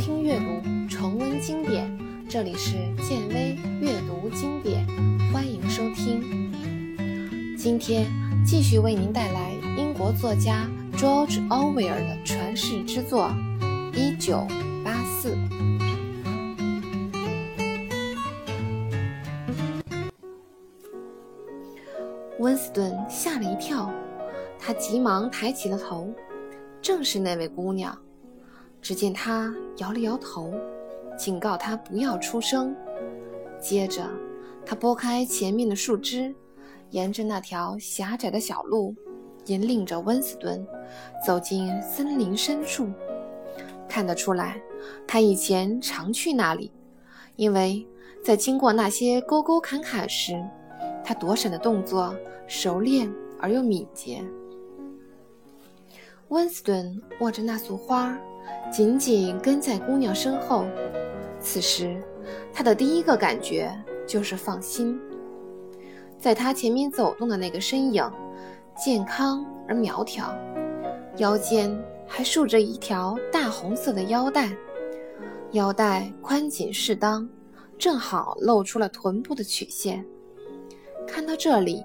听阅读，重温经典。这里是建威阅读经典，欢迎收听。今天继续为您带来英国作家 George Orwell 的传世之作《一九八四》。温斯顿吓了一跳，他急忙抬起了头，正是那位姑娘。只见他摇了摇头，警告他不要出声。接着，他拨开前面的树枝，沿着那条狭窄的小路，引领着温斯顿走进森林深处。看得出来，他以前常去那里，因为在经过那些沟沟坎坎时，他躲闪的动作熟练而又敏捷。温斯顿握着那束花。紧紧跟在姑娘身后，此时他的第一个感觉就是放心。在他前面走动的那个身影，健康而苗条，腰间还束着一条大红色的腰带，腰带宽紧适当，正好露出了臀部的曲线。看到这里，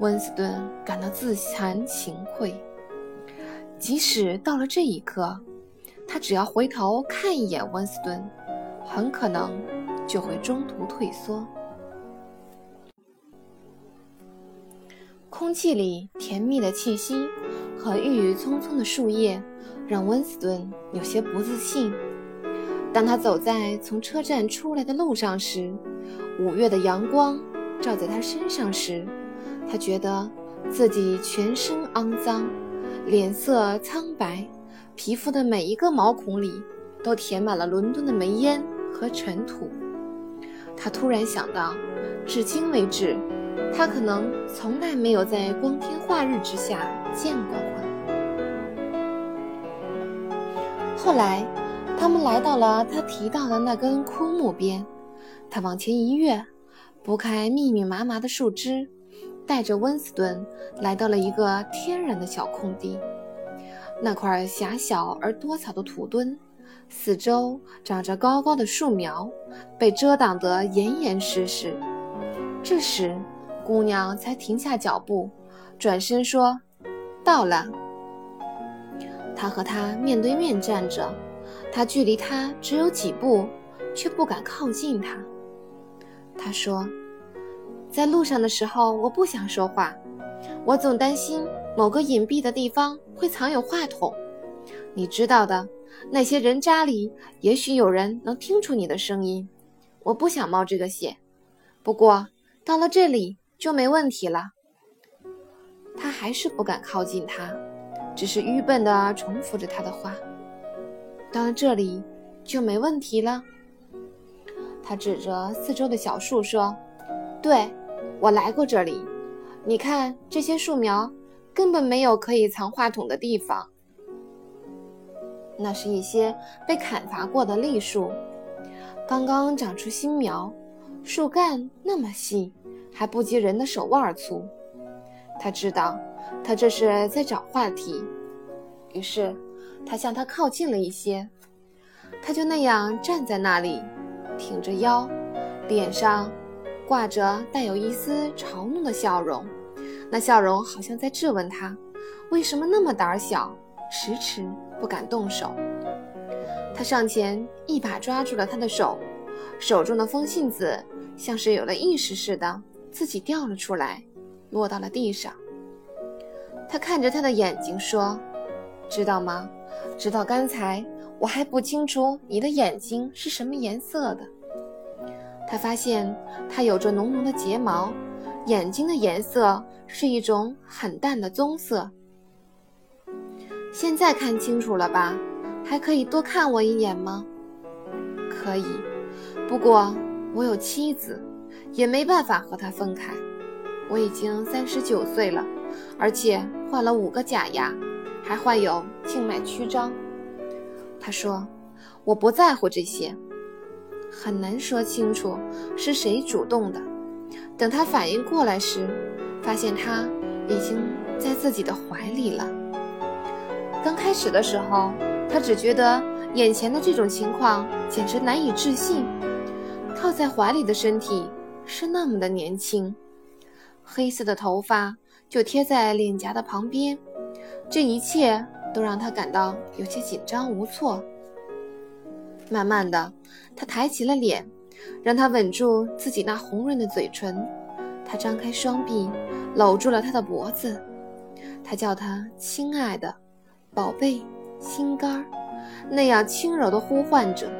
温斯顿感到自惭形秽。即使到了这一刻。他只要回头看一眼温斯顿，很可能就会中途退缩。空气里甜蜜的气息和郁郁葱葱的树叶，让温斯顿有些不自信。当他走在从车站出来的路上时，五月的阳光照在他身上时，他觉得自己全身肮脏，脸色苍白。皮肤的每一个毛孔里都填满了伦敦的煤烟和尘土。他突然想到，至今为止，他可能从来没有在光天化日之下见过花。后来，他们来到了他提到的那根枯木边，他往前一跃，拨开密密麻麻的树枝，带着温斯顿来到了一个天然的小空地。那块狭小而多草的土墩，四周长着高高的树苗，被遮挡得严严实实。这时，姑娘才停下脚步，转身说：“到了。”他和他面对面站着，他距离他只有几步，却不敢靠近他。他说：“在路上的时候，我不想说话，我总担心。”某个隐蔽的地方会藏有话筒，你知道的，那些人渣里也许有人能听出你的声音。我不想冒这个险，不过到了这里就没问题了。他还是不敢靠近他，只是愚笨地重复着他的话。到了这里就没问题了。他指着四周的小树说：“对，我来过这里。你看这些树苗。”根本没有可以藏话筒的地方。那是一些被砍伐过的栗树，刚刚长出新苗，树干那么细，还不及人的手腕粗。他知道，他这是在找话题，于是他向他靠近了一些。他就那样站在那里，挺着腰，脸上挂着带有一丝嘲弄的笑容。那笑容好像在质问他，为什么那么胆小，迟迟不敢动手。他上前一把抓住了他的手，手中的风信子像是有了意识似的，自己掉了出来，落到了地上。他看着他的眼睛说：“知道吗？直到刚才，我还不清楚你的眼睛是什么颜色的。”他发现他有着浓浓的睫毛。眼睛的颜色是一种很淡的棕色。现在看清楚了吧？还可以多看我一眼吗？可以，不过我有妻子，也没办法和她分开。我已经三十九岁了，而且换了五个假牙，还患有静脉曲张。他说：“我不在乎这些。”很难说清楚是谁主动的。等他反应过来时，发现他已经在自己的怀里了。刚开始的时候，他只觉得眼前的这种情况简直难以置信。靠在怀里的身体是那么的年轻，黑色的头发就贴在脸颊的旁边，这一切都让他感到有些紧张无措。慢慢的，他抬起了脸，让他吻住自己那红润的嘴唇。他张开双臂，搂住了他的脖子。他叫他亲爱的，宝贝，心肝儿，那样轻柔的呼唤着。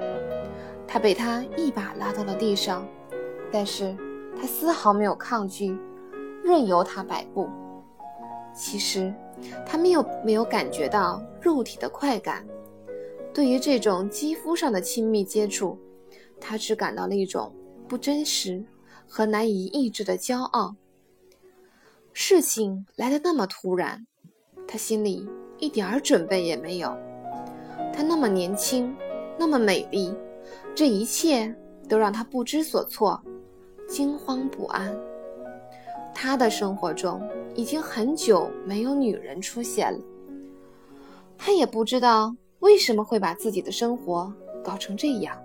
他被他一把拉到了地上，但是他丝毫没有抗拒，任由他摆布。其实，他没有没有感觉到肉体的快感。对于这种肌肤上的亲密接触，他只感到了一种不真实和难以抑制的骄傲。事情来得那么突然，他心里一点儿准备也没有。她那么年轻，那么美丽，这一切都让他不知所措，惊慌不安。他的生活中已经很久没有女人出现了，他也不知道。为什么会把自己的生活搞成这样？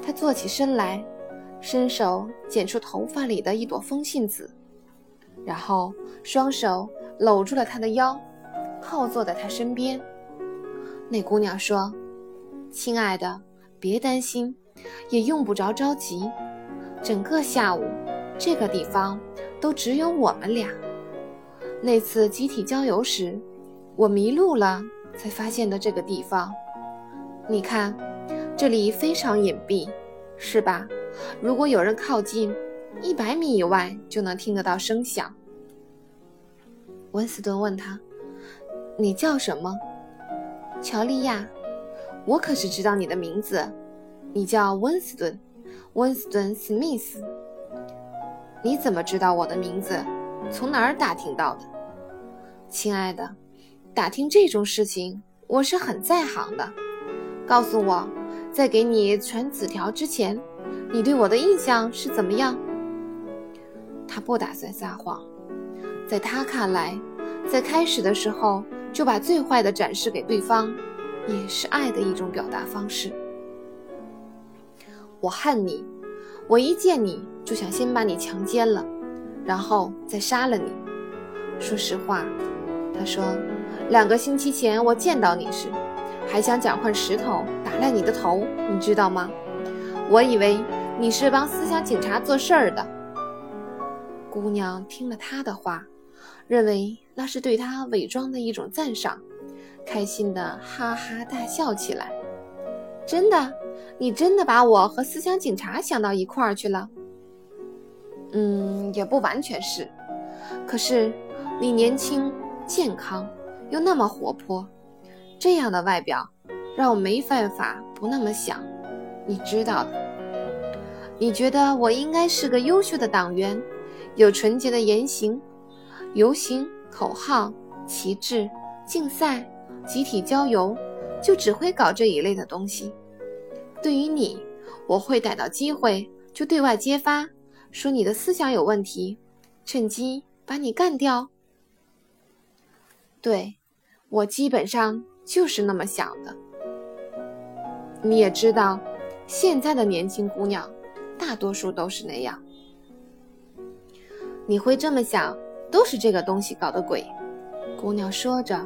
他坐起身来，伸手捡出头发里的一朵风信子，然后双手搂住了她的腰，靠坐在她身边。那姑娘说：“亲爱的，别担心，也用不着着急。整个下午，这个地方都只有我们俩。那次集体郊游时，我迷路了。”才发现的这个地方，你看，这里非常隐蔽，是吧？如果有人靠近，一百米以外就能听得到声响。温斯顿问他：“你叫什么？”乔利亚。我可是知道你的名字，你叫温斯顿，温斯顿·史密斯。你怎么知道我的名字？从哪儿打听到的？亲爱的。打听这种事情，我是很在行的。告诉我，在给你传纸条之前，你对我的印象是怎么样？他不打算撒谎，在他看来，在开始的时候就把最坏的展示给对方，也是爱的一种表达方式。我恨你，我一见你就想先把你强奸了，然后再杀了你。说实话，他说。两个星期前我见到你时，还想捡块石头打烂你的头，你知道吗？我以为你是帮思想警察做事儿的。姑娘听了他的话，认为那是对他伪装的一种赞赏，开心的哈哈大笑起来。真的，你真的把我和思想警察想到一块儿去了？嗯，也不完全是。可是你年轻健康。又那么活泼，这样的外表让我没办法不那么想，你知道的。你觉得我应该是个优秀的党员，有纯洁的言行，游行、口号、旗帜、竞赛、集体郊游，就只会搞这一类的东西。对于你，我会逮到机会就对外揭发，说你的思想有问题，趁机把你干掉。对，我基本上就是那么想的。你也知道，现在的年轻姑娘，大多数都是那样。你会这么想，都是这个东西搞的鬼。姑娘说着，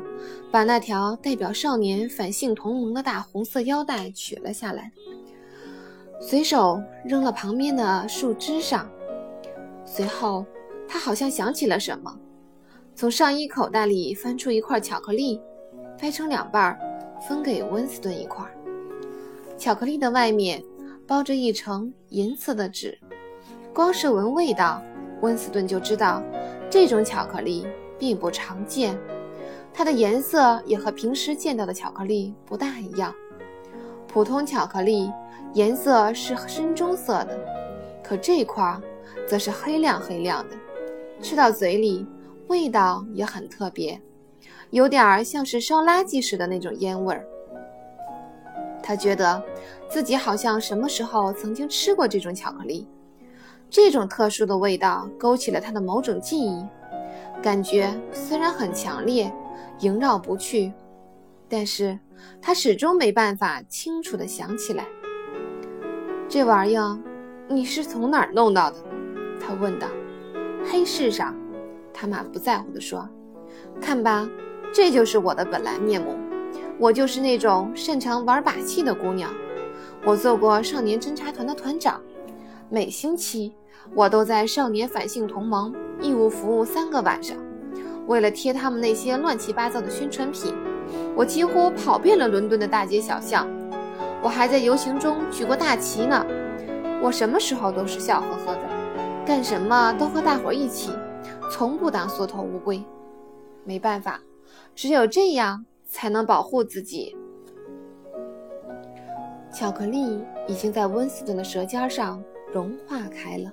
把那条代表少年反性同盟的大红色腰带取了下来，随手扔了旁边的树枝上。随后，她好像想起了什么。从上衣口袋里翻出一块巧克力，掰成两半，分给温斯顿一块。巧克力的外面包着一层银色的纸，光是闻味道，温斯顿就知道这种巧克力并不常见。它的颜色也和平时见到的巧克力不大一样。普通巧克力颜色是深棕色的，可这块则是黑亮黑亮的，吃到嘴里。味道也很特别，有点儿像是烧垃圾时的那种烟味儿。他觉得自己好像什么时候曾经吃过这种巧克力，这种特殊的味道勾起了他的某种记忆，感觉虽然很强烈，萦绕不去。但是他始终没办法清楚地想起来。这玩意儿你是从哪儿弄到的？他问道。黑市上，他满不在乎地说：“看吧，这就是我的本来面目。我就是那种擅长玩把戏的姑娘。我做过少年侦察团的团长，每星期我都在少年反性同盟义务服务三个晚上。为了贴他们那些乱七八糟的宣传品。”我几乎跑遍了伦敦的大街小巷，我还在游行中举过大旗呢。我什么时候都是笑呵呵的，干什么都和大伙一起，从不当缩头乌龟。没办法，只有这样才能保护自己。巧克力已经在温斯顿的舌尖上融化开了，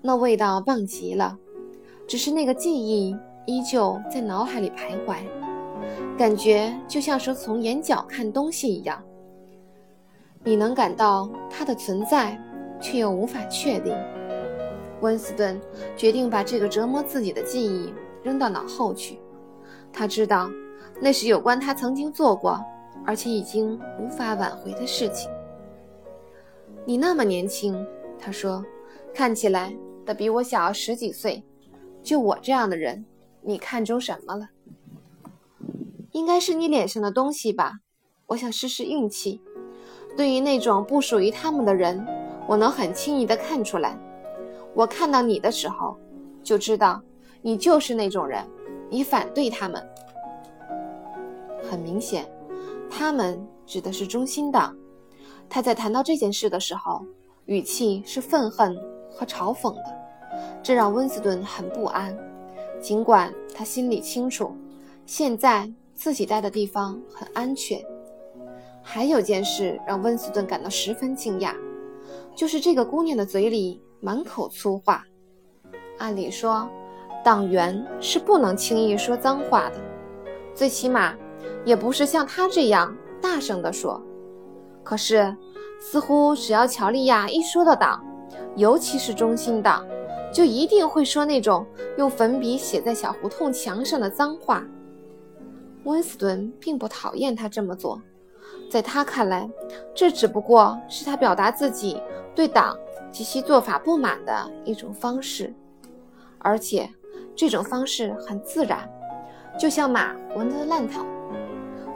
那味道棒极了。只是那个记忆依旧在脑海里徘徊。感觉就像是从眼角看东西一样，你能感到它的存在，却又无法确定。温斯顿决定把这个折磨自己的记忆扔到脑后去。他知道，那是有关他曾经做过，而且已经无法挽回的事情。你那么年轻，他说，看起来得比我小十几岁。就我这样的人，你看中什么了？应该是你脸上的东西吧，我想试试运气。对于那种不属于他们的人，我能很轻易地看出来。我看到你的时候，就知道你就是那种人。你反对他们，很明显，他们指的是中心党。他在谈到这件事的时候，语气是愤恨和嘲讽的，这让温斯顿很不安。尽管他心里清楚，现在。自己待的地方很安全。还有件事让温斯顿感到十分惊讶，就是这个姑娘的嘴里满口粗话。按理说，党员是不能轻易说脏话的，最起码也不是像他这样大声地说。可是，似乎只要乔利亚一说到党，尤其是中心党，就一定会说那种用粉笔写在小胡同墙上的脏话。温斯顿并不讨厌他这么做，在他看来，这只不过是他表达自己对党及其做法不满的一种方式，而且这种方式很自然，就像马闻得烂草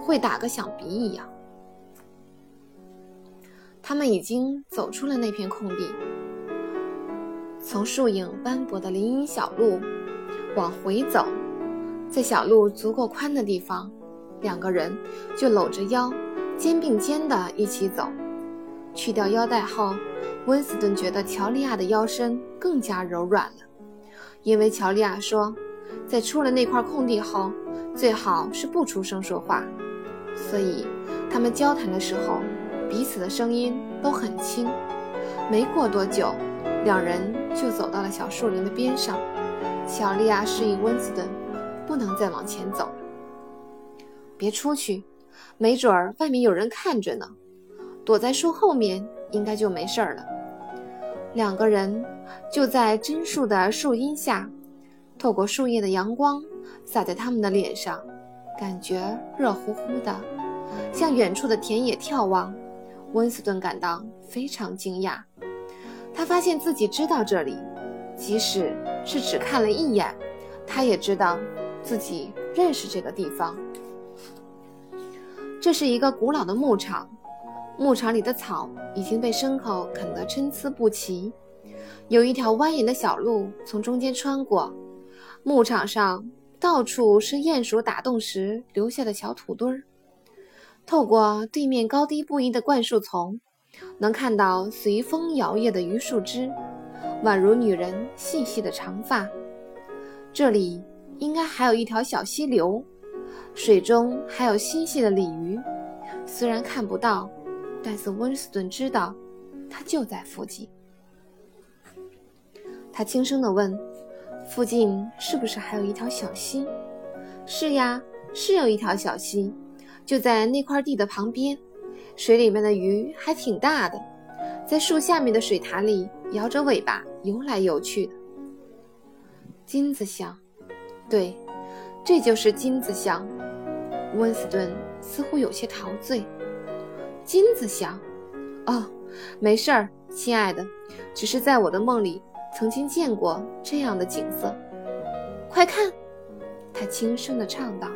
会打个响鼻一样。他们已经走出了那片空地，从树影斑驳的林荫小路往回走。在小路足够宽的地方，两个人就搂着腰，肩并肩的一起走。去掉腰带后，温斯顿觉得乔利亚的腰身更加柔软了，因为乔利亚说，在出了那块空地后，最好是不出声说话。所以他们交谈的时候，彼此的声音都很轻。没过多久，两人就走到了小树林的边上。乔利亚示意温斯顿。不能再往前走，别出去，没准儿外面有人看着呢。躲在树后面，应该就没事了。两个人就在榛树的树荫下，透过树叶的阳光洒在他们的脸上，感觉热乎乎的。向远处的田野眺望，温斯顿感到非常惊讶。他发现自己知道这里，即使是只看了一眼，他也知道。自己认识这个地方，这是一个古老的牧场，牧场里的草已经被牲口啃得参差不齐，有一条蜿蜒的小路从中间穿过。牧场上到处是鼹鼠打洞时留下的小土堆儿，透过对面高低不一的灌树丛，能看到随风摇曳的榆树枝，宛如女人细细的长发。这里。应该还有一条小溪流，水中还有嬉戏的鲤鱼。虽然看不到，但是温斯顿知道，他就在附近。他轻声地问：“附近是不是还有一条小溪？”“是呀，是有一条小溪，就在那块地的旁边。水里面的鱼还挺大的，在树下面的水潭里摇着尾巴游来游去的。”金子香。对，这就是金子乡。温斯顿似乎有些陶醉。金子想：“哦，没事儿，亲爱的，只是在我的梦里曾经见过这样的景色。快看！”他轻声地唱道。